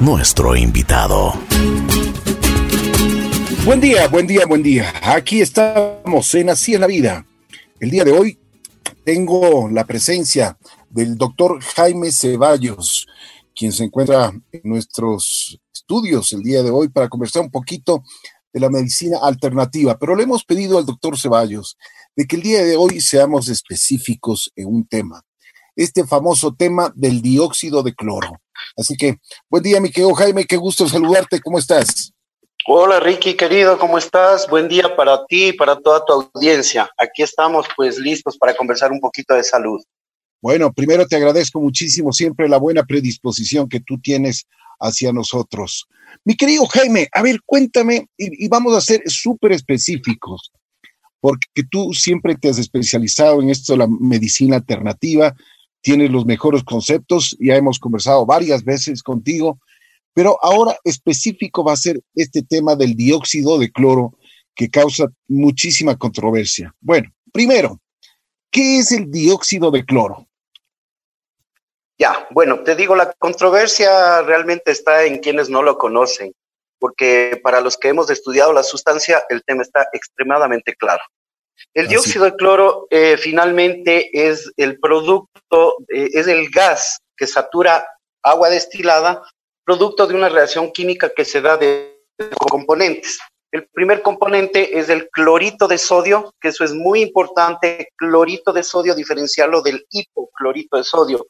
nuestro invitado. Buen día, buen día, buen día. Aquí estamos en Así en la Vida. El día de hoy tengo la presencia del doctor Jaime Ceballos, quien se encuentra en nuestros estudios el día de hoy para conversar un poquito de la medicina alternativa. Pero le hemos pedido al doctor Ceballos de que el día de hoy seamos específicos en un tema, este famoso tema del dióxido de cloro. Así que, buen día, mi querido Jaime, qué gusto saludarte, ¿cómo estás? Hola Ricky, querido, ¿cómo estás? Buen día para ti y para toda tu audiencia. Aquí estamos pues listos para conversar un poquito de salud. Bueno, primero te agradezco muchísimo siempre la buena predisposición que tú tienes hacia nosotros. Mi querido Jaime, a ver, cuéntame y, y vamos a ser súper específicos porque tú siempre te has especializado en esto la medicina alternativa, tienes los mejores conceptos, ya hemos conversado varias veces contigo, pero ahora específico va a ser este tema del dióxido de cloro que causa muchísima controversia. Bueno, primero, ¿qué es el dióxido de cloro? Ya, bueno, te digo, la controversia realmente está en quienes no lo conocen porque para los que hemos estudiado la sustancia, el tema está extremadamente claro. El dióxido de cloro eh, finalmente es el producto, eh, es el gas que satura agua destilada, producto de una reacción química que se da de, de componentes. El primer componente es el clorito de sodio, que eso es muy importante, clorito de sodio, diferenciarlo del hipoclorito de sodio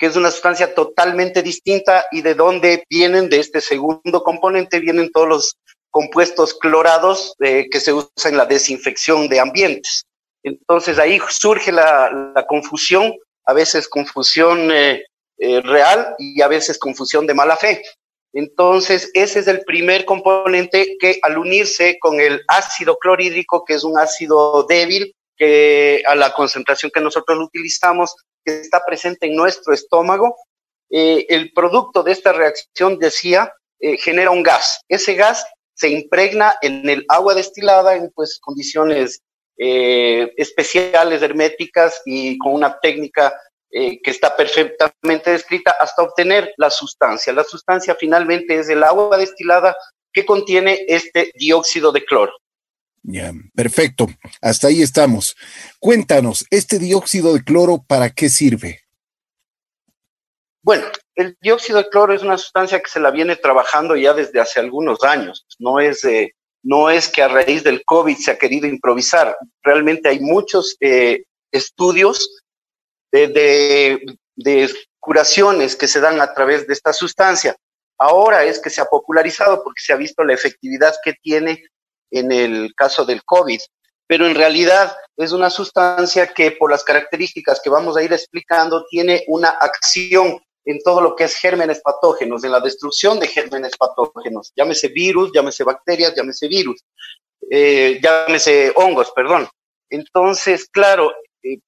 que es una sustancia totalmente distinta y de dónde vienen, de este segundo componente, vienen todos los compuestos clorados eh, que se usan en la desinfección de ambientes. Entonces ahí surge la, confusión, a veces confusión eh, eh, real y a veces confusión de mala fe. Entonces, ese es el primer componente que al unirse con el ácido clorhídrico, que es un ácido débil, que a la concentración que nosotros utilizamos, que está presente en nuestro estómago, el producto de esta reacción, decía, genera un gas. Ese gas se impregna en el agua destilada en pues, condiciones eh, especiales, herméticas y con una técnica que está perfectamente descrita hasta obtener la sustancia. La sustancia finalmente es el agua destilada que contiene este dióxido de cloro. Ya, perfecto. Hasta ahí estamos. Cuéntanos, ¿este dióxido de cloro para qué sirve? Bueno, el dióxido de cloro es una sustancia que se la viene trabajando ya desde hace algunos años. No es, eh, no es que a raíz del COVID se ha querido improvisar. Realmente hay muchos eh, estudios de, de, de curaciones que se dan a través de esta sustancia. Ahora es que se ha popularizado porque se ha visto la efectividad que tiene en el caso del COVID, pero en realidad es una sustancia que por las características que vamos a ir explicando tiene una acción en todo lo que es gérmenes patógenos, en la destrucción de gérmenes patógenos, llámese virus, llámese bacterias, llámese virus, eh, llámese hongos, perdón. Entonces, claro, eh,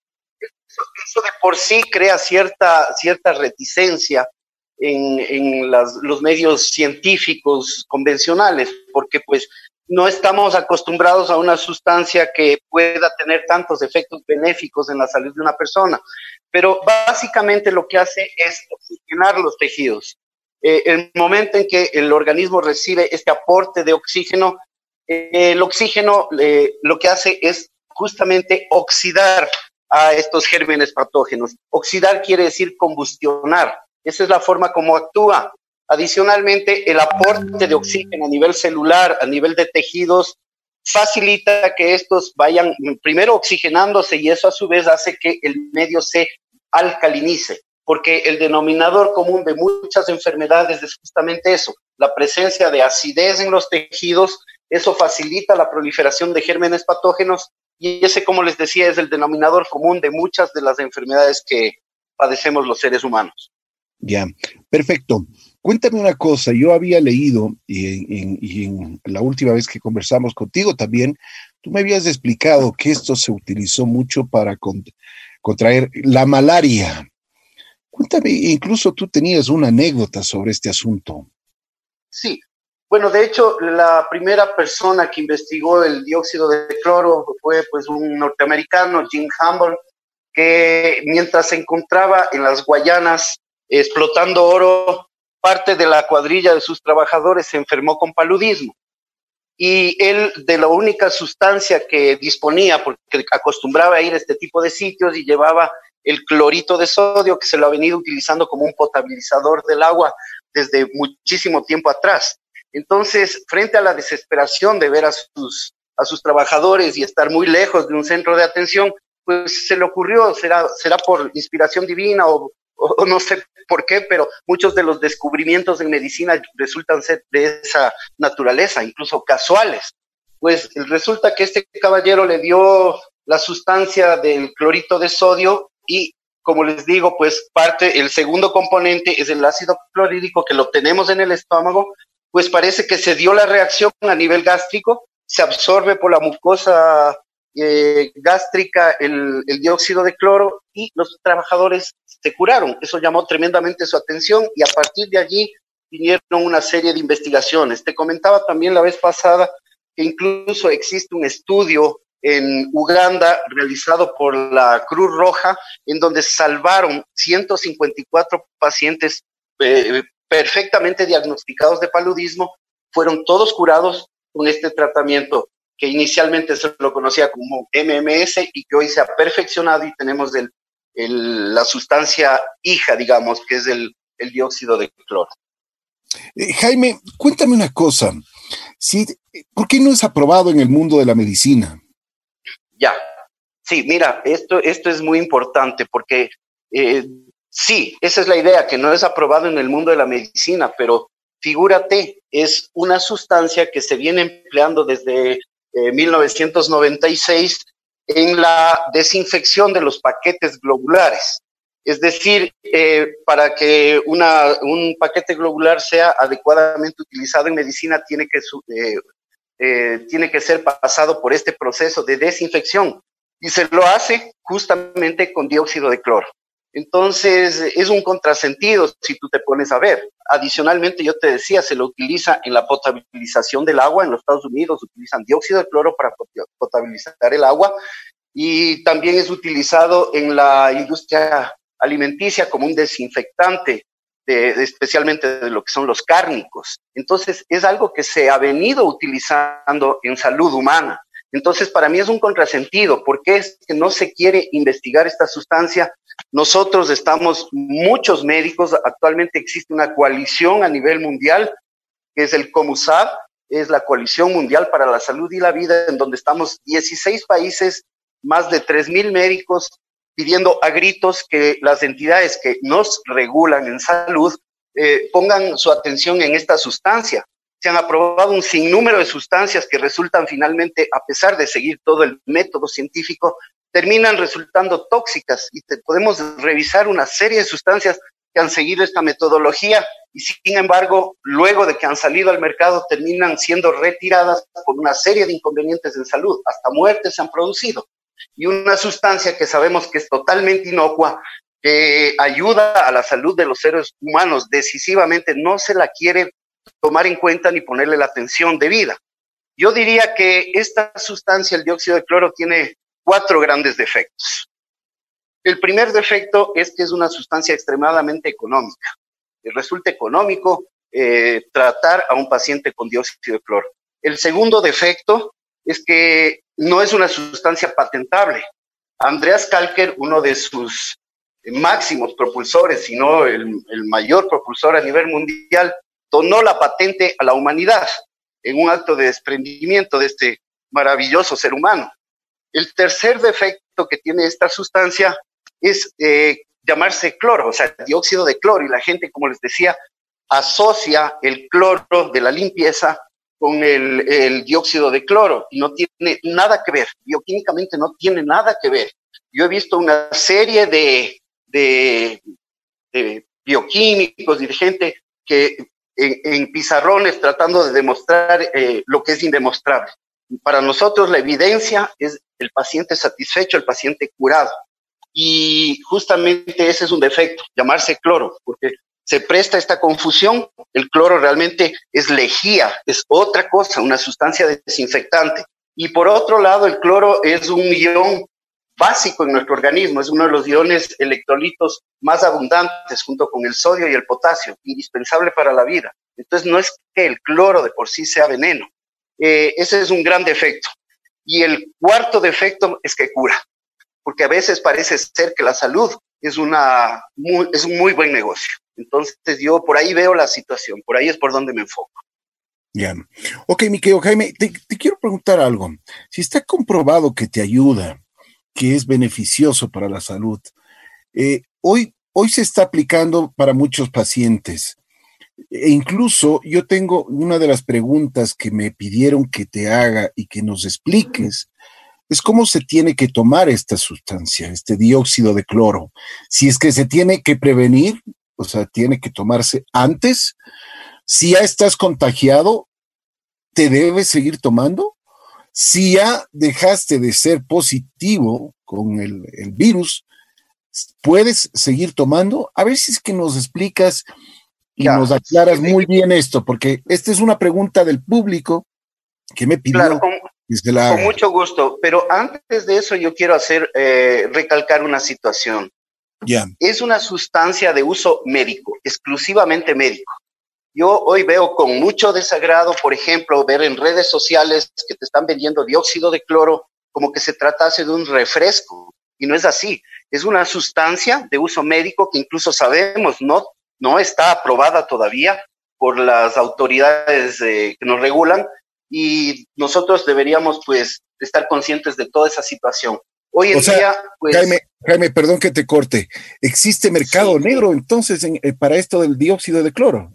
eso, de por sí crea cierta, cierta reticencia en, en los medios científicos convencionales, porque pues no estamos acostumbrados a una sustancia que pueda tener tantos efectos benéficos en la salud de una persona, pero básicamente lo que hace es oxigenar los tejidos. Eh, el momento en que el organismo recibe este aporte de oxígeno, eh, el oxígeno eh, lo que hace es justamente oxidar a estos gérmenes patógenos. Oxidar quiere decir combustionar. Esa es la forma como actúa. Adicionalmente, el aporte de oxígeno a nivel celular, a nivel de tejidos, facilita que estos vayan primero oxigenándose y eso a su vez hace que el medio se alcalinice, porque el denominador común de muchas enfermedades es justamente eso, la presencia de acidez en los tejidos, eso facilita la proliferación de gérmenes patógenos y ese, como les decía, es el denominador común de muchas de las enfermedades que padecemos los seres humanos. Ya, perfecto. Cuéntame una cosa, yo había leído y en, la última vez que conversamos contigo también, tú me habías explicado que esto se utilizó mucho para contraer la malaria. Cuéntame, incluso tú tenías una anécdota sobre este asunto. Sí, bueno, de hecho, la primera persona que investigó el dióxido de cloro fue pues un norteamericano, Jim Humble, que mientras se encontraba en las Guayanas explotando oro, parte de la cuadrilla de sus trabajadores se enfermó con paludismo. Y él, de la única sustancia que disponía, porque acostumbraba a ir a este tipo de sitios y llevaba el clorito de sodio, que se lo ha venido utilizando como un potabilizador del agua desde muchísimo tiempo atrás. Entonces, frente a la desesperación de ver a sus, a sus trabajadores y estar muy lejos de un centro de atención, pues se le ocurrió, será, será por inspiración divina o, no sé por qué, pero muchos de los descubrimientos en medicina resultan ser de esa naturaleza, incluso casuales. Pues resulta que este caballero le dio la sustancia del clorito de sodio y como les digo, pues parte, el segundo componente es el ácido clorhídrico que lo tenemos en el estómago, pues parece que se dio la reacción a nivel gástrico, se absorbe por la mucosa eh, gástrica el, dióxido de cloro y los trabajadores se curaron. Eso llamó tremendamente su atención y a partir de allí vinieron una serie de investigaciones. Te comentaba también la vez pasada que incluso existe un estudio en Uganda realizado por la Cruz Roja en donde salvaron 154 pacientes eh, perfectamente diagnosticados de paludismo, fueron todos curados con este tratamiento que inicialmente se lo conocía como MMS y que hoy se ha perfeccionado y tenemos el, la sustancia hija, digamos, que es el, dióxido de cloro. Eh, Jaime, cuéntame una cosa. Si, ¿Por qué no es aprobado en el mundo de la medicina? Ya, sí, mira, esto, esto es muy importante porque eh, sí, esa es la idea, que no es aprobado en el mundo de la medicina, pero figúrate, es una sustancia que se viene empleando desde 1996 eh, en la desinfección de los paquetes globulares. Es decir, eh, para que un paquete globular sea adecuadamente utilizado en medicina, tiene que, eh, tiene que ser pasado por este proceso de desinfección. Y se lo hace justamente con dióxido de cloro. Entonces, es un contrasentido si tú te pones a ver. Adicionalmente, yo te decía, se lo utiliza en la potabilización del agua. En los Estados Unidos utilizan dióxido de cloro para potabilizar el agua y también es utilizado en la industria alimenticia como un desinfectante, especialmente de lo que son los cárnicos. Entonces, es algo que se ha venido utilizando en salud humana. Entonces, para mí es un contrasentido. ¿Por qué es que no se quiere investigar esta sustancia? Nosotros estamos, muchos médicos, actualmente existe una coalición a nivel mundial, que es el COMUSAB, es la Coalición Mundial para la Salud y la Vida, en donde estamos 16 países, más de 3.000 médicos, pidiendo a gritos que las entidades que nos regulan en salud eh, pongan su atención en esta sustancia. Se han aprobado un sinnúmero de sustancias que resultan finalmente, a pesar de seguir todo el método científico, terminan resultando tóxicas y podemos revisar una serie de sustancias que han seguido esta metodología y sin embargo, luego de que han salido al mercado, terminan siendo retiradas por una serie de inconvenientes en salud, hasta muertes se han producido. Y una sustancia que sabemos que es totalmente inocua, que ayuda a la salud de los seres humanos decisivamente, no se la quiere tomar en cuenta ni ponerle la atención debida. Yo diría que esta sustancia, el dióxido de cloro, tiene cuatro grandes defectos. El primer defecto es que es una sustancia extremadamente económica. Resulta económico eh, tratar a un paciente con dióxido de cloro. El segundo defecto es que no es una sustancia patentable. Andreas Kalker, uno de sus máximos propulsores, sino el, el mayor propulsor a nivel mundial, donó la patente a la humanidad en un acto de desprendimiento de este maravilloso ser humano. El tercer defecto que tiene esta sustancia es eh, llamarse cloro, o sea, dióxido de cloro, y la gente, como les decía, asocia el cloro de la limpieza con el, dióxido de cloro y no tiene nada que ver, bioquímicamente no tiene nada que ver. Yo he visto una serie de, bioquímicos y de gente que en, pizarrones tratando de demostrar eh, lo que es indemostrable. Para nosotros la evidencia es el paciente satisfecho, el paciente curado. Y justamente ese es un defecto, llamarse cloro, porque se presta esta confusión. El cloro realmente es lejía, es otra cosa, una sustancia desinfectante. Y por otro lado, el cloro es un ion básico en nuestro organismo, es uno de los iones electrolitos más abundantes junto con el sodio y el potasio, indispensable para la vida. Entonces no es que el cloro de por sí sea veneno, eh, ese es un gran defecto. Y el cuarto defecto es que cura, porque a veces parece ser que la salud es, una es un muy buen negocio. Entonces yo por ahí veo la situación, por ahí es por donde me enfoco. Ya. Ok, mi querido Jaime, te, quiero preguntar algo. Si está comprobado que te ayuda, que es beneficioso para la salud, eh, hoy, hoy se está aplicando para muchos pacientes. E incluso yo tengo una de las preguntas que me pidieron que te haga y que nos expliques, es cómo se tiene que tomar esta sustancia, este dióxido de cloro. Si es que se tiene que prevenir, o sea, tiene que tomarse antes si ya estás contagiado, ¿te debes seguir tomando? Si ya dejaste de ser positivo con el, virus, ¿puedes seguir tomando? A ver si es que nos explicas y nos aclaras muy bien esto, porque esta es una pregunta del público que me pidió. Claro, con, mucho gusto, pero antes de eso yo quiero hacer, eh, recalcar una situación. Ya. Es una sustancia de uso médico, exclusivamente médico. Yo hoy veo con mucho desagrado, por ejemplo, ver en redes sociales que te están vendiendo dióxido de cloro como que se tratase de un refresco. Y no es así. Es una sustancia de uso médico que incluso sabemos no, no está aprobada todavía por las autoridades que nos regulan y nosotros deberíamos pues estar conscientes de toda esa situación. Hoy en día, pues... Jaime, Jaime, perdón que te corte. ¿Existe mercado negro entonces eh, para esto del dióxido de cloro?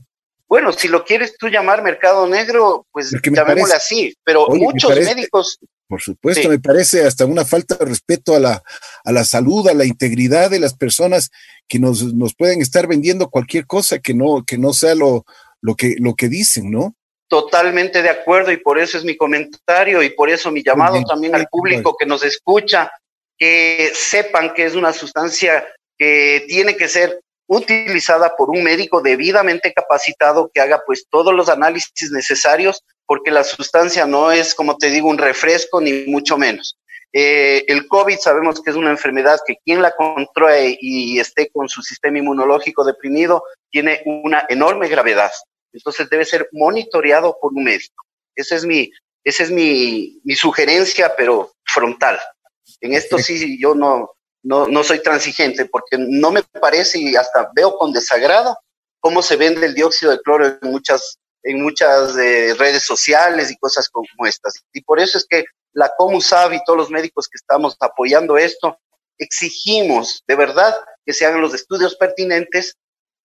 Bueno, si lo quieres tú llamar mercado negro, pues llamémosle así, pero muchos médicos... Por supuesto, me parece hasta una falta de respeto a la, a la salud, a la integridad de las personas que nos, nos pueden estar vendiendo cualquier cosa que no, que no sea lo, lo, que, lo que dicen, ¿no? Totalmente de acuerdo y por eso es mi comentario y por eso mi llamado también al público que nos escucha, que sepan que es una sustancia que tiene que ser utilizada por un médico debidamente capacitado que haga pues todos los análisis necesarios porque la sustancia no es, como te digo, un refresco ni mucho menos. Eh, el COVID sabemos que es una enfermedad que quien la controle y esté con su sistema inmunológico deprimido tiene una enorme gravedad. Entonces debe ser monitoreado por un médico. Esa es mi, esa es mi, mi sugerencia, pero frontal. En esto sí yo no, no, no soy transigente porque no me parece y hasta veo con desagrado cómo se vende el dióxido de cloro en muchas, en muchas eh, redes sociales y cosas como estas. Y por eso es que la COMUSAB y todos los médicos que estamos apoyando esto, exigimos de verdad que se hagan los estudios pertinentes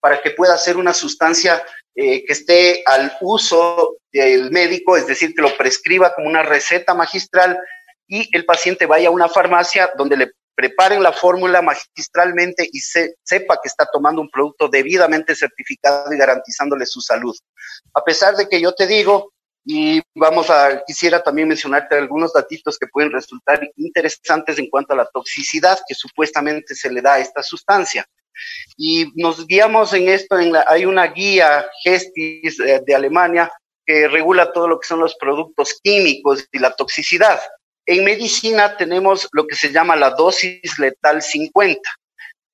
para que pueda ser una sustancia eh, que esté al uso del médico, es decir, que lo prescriba como una receta magistral y el paciente vaya a una farmacia donde le preparen la fórmula magistralmente y se, sepa que está tomando un producto debidamente certificado y garantizándole su salud. A pesar de que yo te digo, y vamos a, quisiera también mencionarte algunos datitos que pueden resultar interesantes en cuanto a la toxicidad que supuestamente se le da a esta sustancia. Y nos guiamos en esto, en la, hay una guía Gestis eh, de Alemania que regula todo lo que son los productos químicos y la toxicidad. En medicina tenemos lo que se llama la dosis letal 50.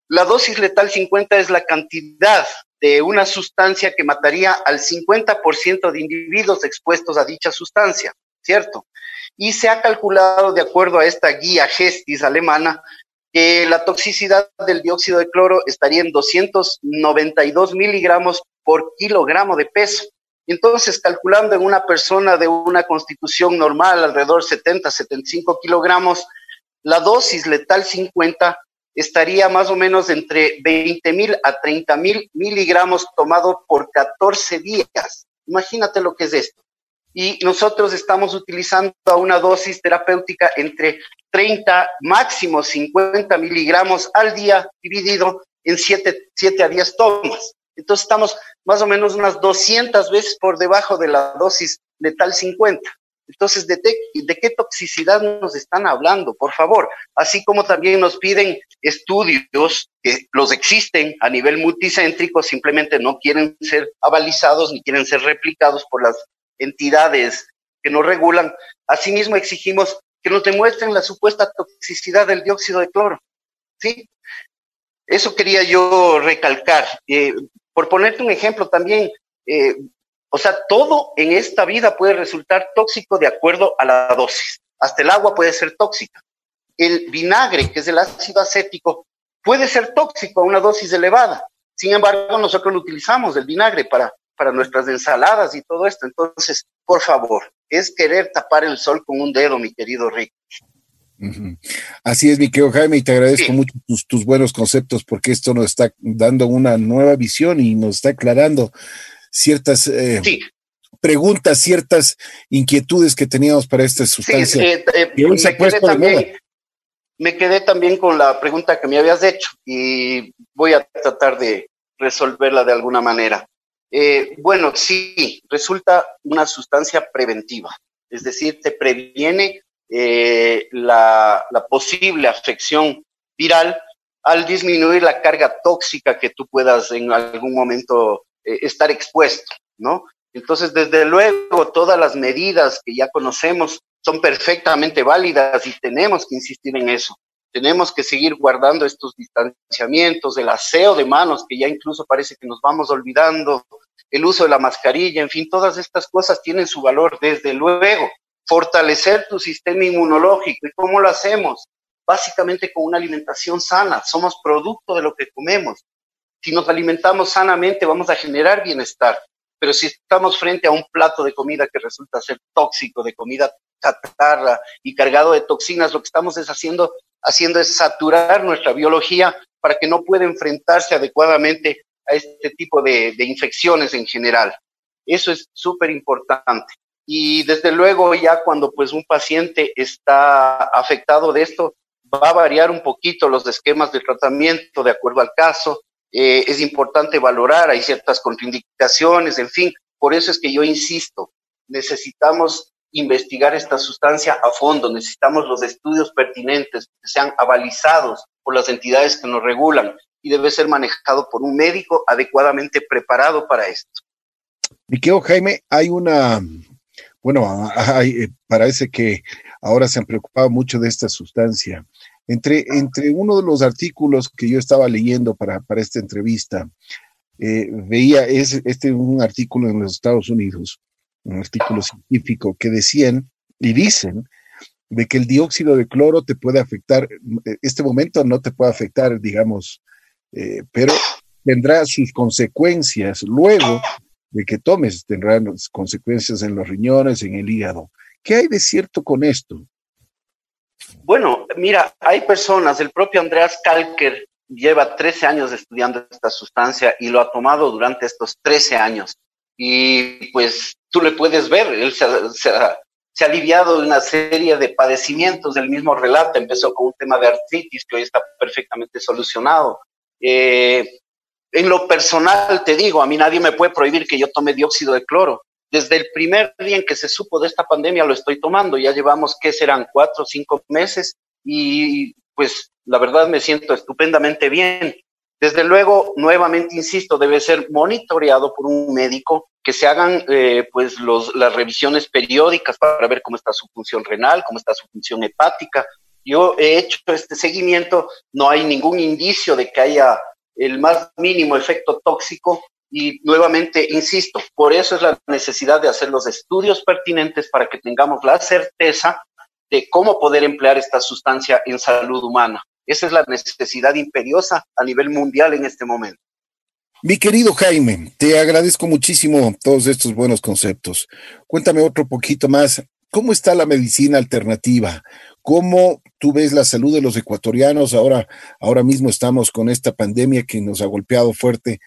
La dosis letal 50 es la cantidad de una sustancia que mataría al 50% de individuos expuestos a dicha sustancia, ¿cierto? Y se ha calculado, de acuerdo a esta guía Gestis alemana, que la toxicidad del dióxido de cloro estaría en 292 miligramos por kilogramo de peso. Entonces, calculando en una persona de una constitución normal, alrededor 70, 75 kilogramos, la dosis letal 50 estaría más o menos entre 20 mil a 30 mil miligramos tomado por 14 días. Imagínate lo que es esto. Y nosotros estamos utilizando una dosis terapéutica entre 30, máximo 50 miligramos al día, dividido en 7, 7 a 10 tomas. Entonces estamos más o menos unas 200 veces por debajo de la dosis letal 50. Entonces, ¿de, qué toxicidad nos están hablando? Por favor, así como también nos piden estudios que los existen a nivel multicéntrico, simplemente no quieren ser avalizados ni quieren ser replicados por las entidades que nos regulan. Asimismo, exigimos que nos demuestren la supuesta toxicidad del dióxido de cloro. ¿Sí? Eso quería yo recalcar. Eh, por ponerte un ejemplo también, eh, o sea, todo en esta vida puede resultar tóxico de acuerdo a la dosis. Hasta el agua puede ser tóxica. El vinagre, que es el ácido acético, puede ser tóxico a una dosis elevada. Sin embargo, nosotros lo utilizamos, el vinagre, para, para nuestras ensaladas y todo esto. Entonces, por favor, es querer tapar el sol con un dedo, mi querido Rick. Así es, mi querido Jaime, y te agradezco mucho tus, buenos conceptos porque esto nos está dando una nueva visión y nos está aclarando ciertas eh, preguntas, ciertas inquietudes que teníamos para esta sustancia. Eh, eh, me, quedé también, con la pregunta que me habías hecho y voy a tratar de resolverla de alguna manera. bueno, sí, resulta una sustancia preventiva, es decir, te previene eh, la, posible afección viral al disminuir la carga tóxica que tú puedas en algún momento eh, estar expuesto, ¿no? Entonces, desde luego, todas las medidas que ya conocemos son perfectamente válidas y tenemos que insistir en eso. Tenemos que seguir guardando estos distanciamientos, el aseo de manos, que ya incluso parece que nos vamos olvidando, el uso de la mascarilla, en fin, todas estas cosas tienen su valor, desde luego fortalecer tu sistema inmunológico. ¿Y cómo lo hacemos? Básicamente con una alimentación sana. Somos producto de lo que comemos. Si nos alimentamos sanamente, vamos a generar bienestar. Pero si estamos frente a un plato de comida que resulta ser tóxico, de comida chatarra y cargado de toxinas, lo que estamos es haciendo, haciendo es saturar nuestra biología para que no pueda enfrentarse adecuadamente a este tipo de, de infecciones en general. Eso es súper importante. Y desde luego ya cuando pues un paciente está afectado de esto, va a variar un poquito los esquemas de tratamiento de acuerdo al caso. Eh, es importante valorar, hay ciertas contraindicaciones, en fin. Por eso es que yo insisto, necesitamos investigar esta sustancia a fondo, necesitamos los estudios pertinentes que sean avalizados por las entidades que nos regulan y debe ser manejado por un médico adecuadamente preparado para esto. Mi Jaime, hay una bueno, eh, parece que ahora se han preocupado mucho de esta sustancia. Entre, entre uno de los artículos que yo estaba leyendo para, para esta entrevista, eh, veía es, este un artículo en los Estados Unidos, un artículo científico que decían y dicen de que el dióxido de cloro te puede afectar, este momento no te puede afectar, digamos, eh, pero tendrá sus consecuencias luego de que tomes tendrán consecuencias en los riñones, en el hígado. ¿Qué hay de cierto con esto? Bueno, mira, hay personas, el propio Andreas Kalker lleva 13 años estudiando esta sustancia y lo ha tomado durante estos 13 años. Y pues tú le puedes ver, él se, ha, aliviado de una serie de padecimientos del mismo relato. Empezó con un tema de artritis que hoy está perfectamente solucionado. Eh, en lo personal te digo, a mí nadie me puede prohibir que yo tome dióxido de cloro. Desde el primer día en que se supo de esta pandemia lo estoy tomando. Ya llevamos, ¿qué serán? Cuatro o cinco meses y pues la verdad me siento estupendamente bien. Desde luego, nuevamente insisto, debe ser monitoreado por un médico, que se hagan eh, pues las revisiones periódicas para ver cómo está su función renal, cómo está su función hepática. Yo he hecho este seguimiento, no hay ningún indicio de que haya el más mínimo efecto tóxico y nuevamente, insisto, por eso es la necesidad de hacer los estudios pertinentes para que tengamos la certeza de cómo poder emplear esta sustancia en salud humana. Esa es la necesidad imperiosa a nivel mundial en este momento. Mi querido Jaime, te agradezco muchísimo todos estos buenos conceptos. Cuéntame otro poquito más. ¿Cómo está la medicina alternativa? ¿Cómo tú ves la salud de los ecuatorianos? Ahora, ahora mismo estamos con esta pandemia que nos ha golpeado fuerte.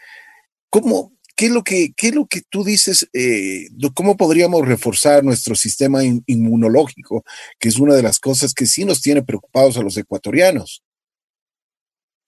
¿Cómo, qué, es lo que, qué es lo que tú dices? Eh, ¿Cómo podríamos reforzar nuestro sistema inmunológico, que es una de las cosas que sí nos tiene preocupados a los ecuatorianos?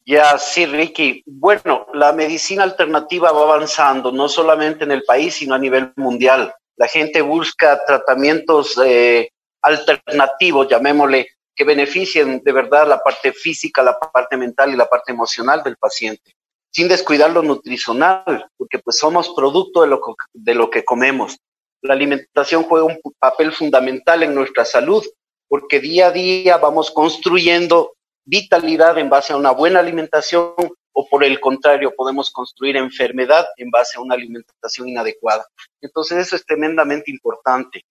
Ya, sí, Ricky. Bueno, la medicina alternativa va avanzando, no solamente en el país, sino a nivel mundial. La gente busca tratamientos eh, alternativos, llamémosle, que beneficien de verdad la parte física, la parte mental y la parte emocional del paciente, sin descuidar lo nutricional, porque pues somos producto de lo, de lo que comemos. La alimentación juega un papel fundamental en nuestra salud, porque día a día vamos construyendo vitalidad en base a una buena alimentación o por el contrario podemos construir enfermedad en base a una alimentación inadecuada. Entonces eso es tremendamente importante.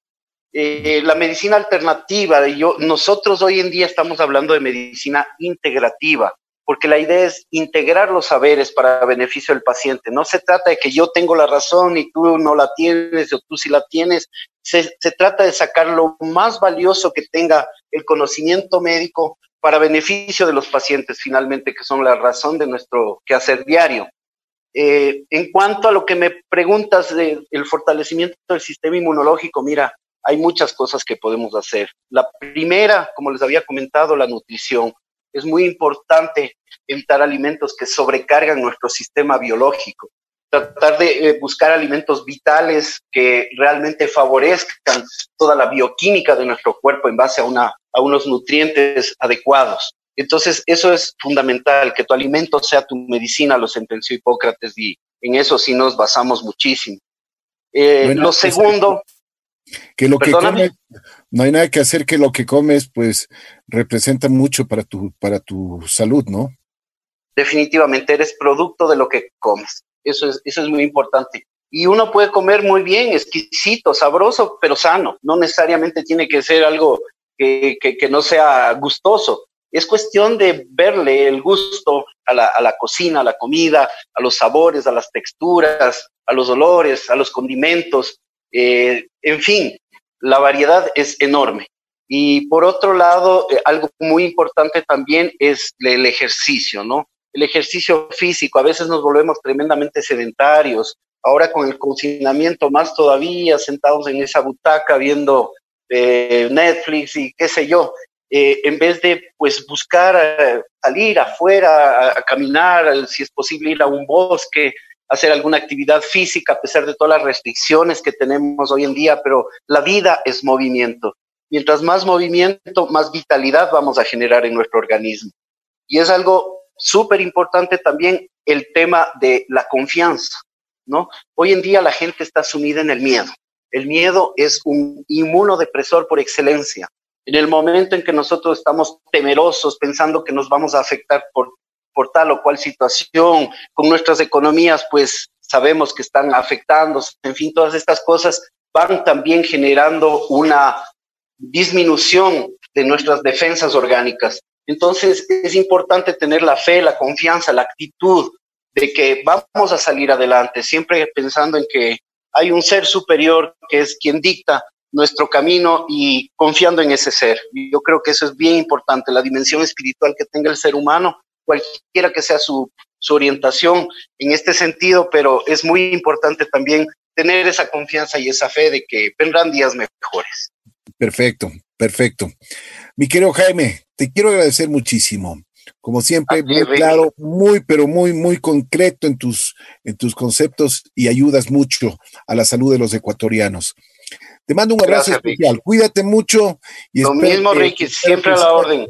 Eh, la medicina alternativa, yo, nosotros hoy en día estamos hablando de medicina integrativa, porque la idea es integrar los saberes para beneficio del paciente. No se trata de que yo tengo la razón y tú no la tienes o tú sí la tienes. Se, se trata de sacar lo más valioso que tenga el conocimiento médico para beneficio de los pacientes finalmente, que son la razón de nuestro quehacer diario. Eh, en cuanto a lo que me preguntas del fortalecimiento del sistema inmunológico, mira, hay muchas cosas que podemos hacer. La primera, como les había comentado, la nutrición. Es muy importante evitar alimentos que sobrecargan nuestro sistema biológico. Tratar de eh, buscar alimentos vitales que realmente favorezcan toda la bioquímica de nuestro cuerpo en base a, una, a unos nutrientes adecuados. Entonces, eso es fundamental, que tu alimento sea tu medicina, lo sentenció Hipócrates, y en eso sí nos basamos muchísimo. Eh, lo segundo, que lo que comes, no hay nada que hacer que lo que comes, pues, representa mucho para tu, para tu salud, ¿no? Definitivamente eres producto de lo que comes. Eso es, eso es muy importante. Y uno puede comer muy bien, exquisito, sabroso, pero sano. No necesariamente tiene que ser algo que, que, no sea gustoso. Es cuestión de verle el gusto a la, a la, cocina, a la comida, a los sabores, a las texturas, a los olores, a los condimentos. Eh, en fin, la variedad es enorme. Y por otro lado, eh, algo muy importante también es el ejercicio, ¿no? El ejercicio físico. A veces nos volvemos tremendamente sedentarios. Ahora con el confinamiento más todavía, sentados en esa butaca viendo eh, Netflix y qué sé yo, en vez de pues buscar salir afuera a, caminar, si es posible ir a un bosque, hacer alguna actividad física a pesar de todas las restricciones que tenemos hoy en día, pero la vida es movimiento. Mientras más movimiento, más vitalidad vamos a generar en nuestro organismo. Y es algo súper importante también el tema de la confianza, ¿no? Hoy en día la gente está sumida en el miedo. El miedo es un inmunodepresor por excelencia. En el momento en que nosotros estamos temerosos, pensando que nos vamos a afectar por por tal o cual situación, con nuestras economías, pues sabemos que están afectándose, en fin, todas estas cosas van también generando una disminución de nuestras defensas orgánicas. Entonces es importante tener la fe, la confianza, la actitud de que vamos a salir adelante, siempre pensando en que hay un ser superior que es quien dicta nuestro camino y confiando en ese ser. Yo creo que eso es bien importante, la dimensión espiritual que tenga el ser humano cualquiera que sea su, orientación en este sentido, pero es muy importante también tener esa confianza y esa fe de que vendrán días mejores. Perfecto, perfecto. Mi querido Jaime, te quiero agradecer muchísimo. Como siempre, muy claro, muy, pero muy, muy concreto en tus, en tus conceptos y ayudas mucho a la salud de los ecuatorianos. Te mando un abrazo especial. Cuídate mucho. Y Lo mismo, Ricky, siempre a la orden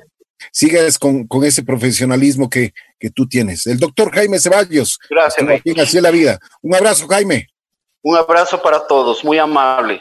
sigas con, ese profesionalismo que, que, tú tienes. El doctor Jaime Ceballos. Gracias. Así la vida. Un abrazo, Jaime. Un abrazo para todos, muy amable.